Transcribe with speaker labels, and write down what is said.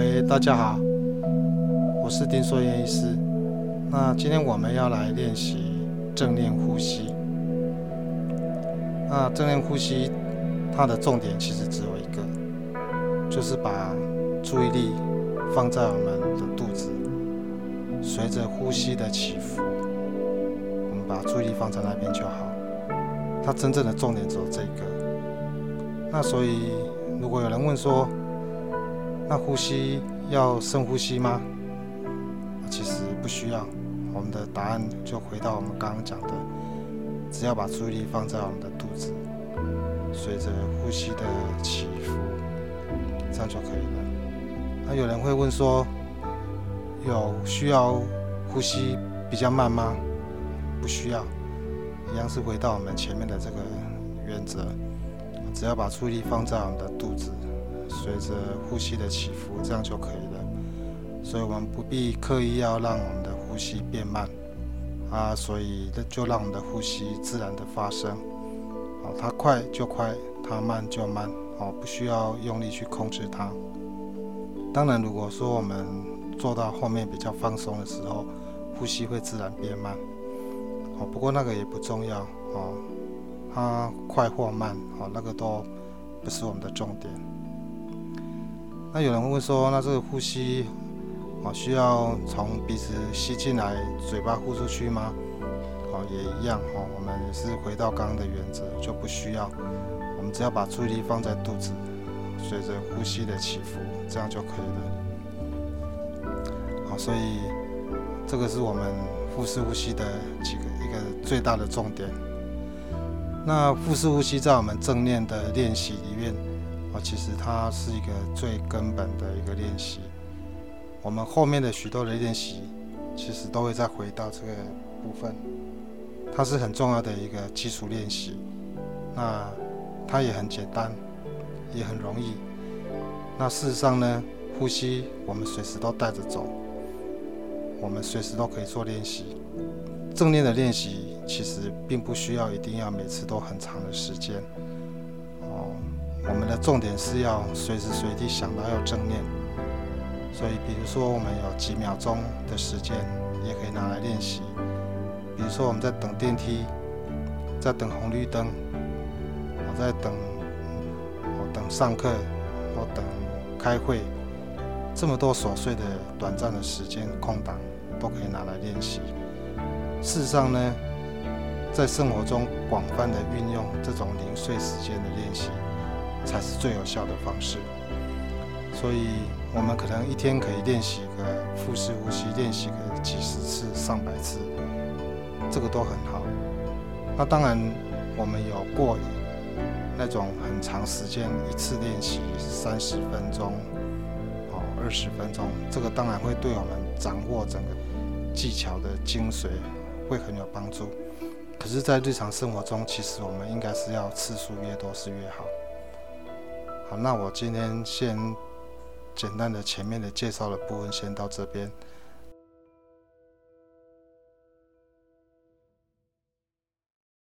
Speaker 1: 喂，大家好，我是丁硕燕医师。那今天我们要来练习正念呼吸。那正念呼吸，它的重点其实只有一个，就是把注意力放在我们的肚子，随着呼吸的起伏，我们把注意力放在那边就好。它真正的重点只有这个。那所以，如果有人问说，那呼吸要深呼吸吗？其实不需要。我们的答案就回到我们刚刚讲的，只要把注意力放在我们的肚子，随着呼吸的起伏，这样就可以了。那有人会问说，有需要呼吸比较慢吗？不需要，一样是回到我们前面的这个原则。只要把注意力放在我们的肚子，随着呼吸的起伏，这样就可以了。所以我们不必刻意要让我们的呼吸变慢啊，所以就让我们的呼吸自然的发生。好，它快就快，它慢就慢，好，不需要用力去控制它。当然，如果说我们做到后面比较放松的时候，呼吸会自然变慢。哦，不过那个也不重要，哦。它快或慢，哦，那个都不是我们的重点。那有人会说，那这个呼吸，哦，需要从鼻子吸进来，嘴巴呼出去吗？哦，也一样，哦，我们也是回到刚刚的原则，就不需要。我们只要把注意力放在肚子，随着呼吸的起伏，这样就可以了。好，所以这个是我们腹式呼吸的几个一个最大的重点。那腹式呼吸在我们正念的练习里面，啊，其实它是一个最根本的一个练习。我们后面的许多的练习，其实都会再回到这个部分。它是很重要的一个基础练习。那它也很简单，也很容易。那事实上呢，呼吸我们随时都带着走，我们随时都可以做练习。正念的练习其实并不需要一定要每次都很长的时间哦。我们的重点是要随时随地想到要正念，所以比如说我们有几秒钟的时间，也可以拿来练习。比如说我们在等电梯，在等红绿灯，我在等我等上课，我等开会，这么多琐碎的短暂的时间空档，都可以拿来练习。事实上呢，在生活中广泛的运用这种零碎时间的练习，才是最有效的方式。所以，我们可能一天可以练习个腹式呼吸，练习个几十次、上百次，这个都很好。那当然，我们有过那种很长时间一次练习三十分钟、哦二十分钟，这个当然会对我们掌握整个技巧的精髓。会很有帮助，可是，在日常生活中，其实我们应该是要次数越多是越好。好，那我今天先简单的前面的介绍的部分先到这边，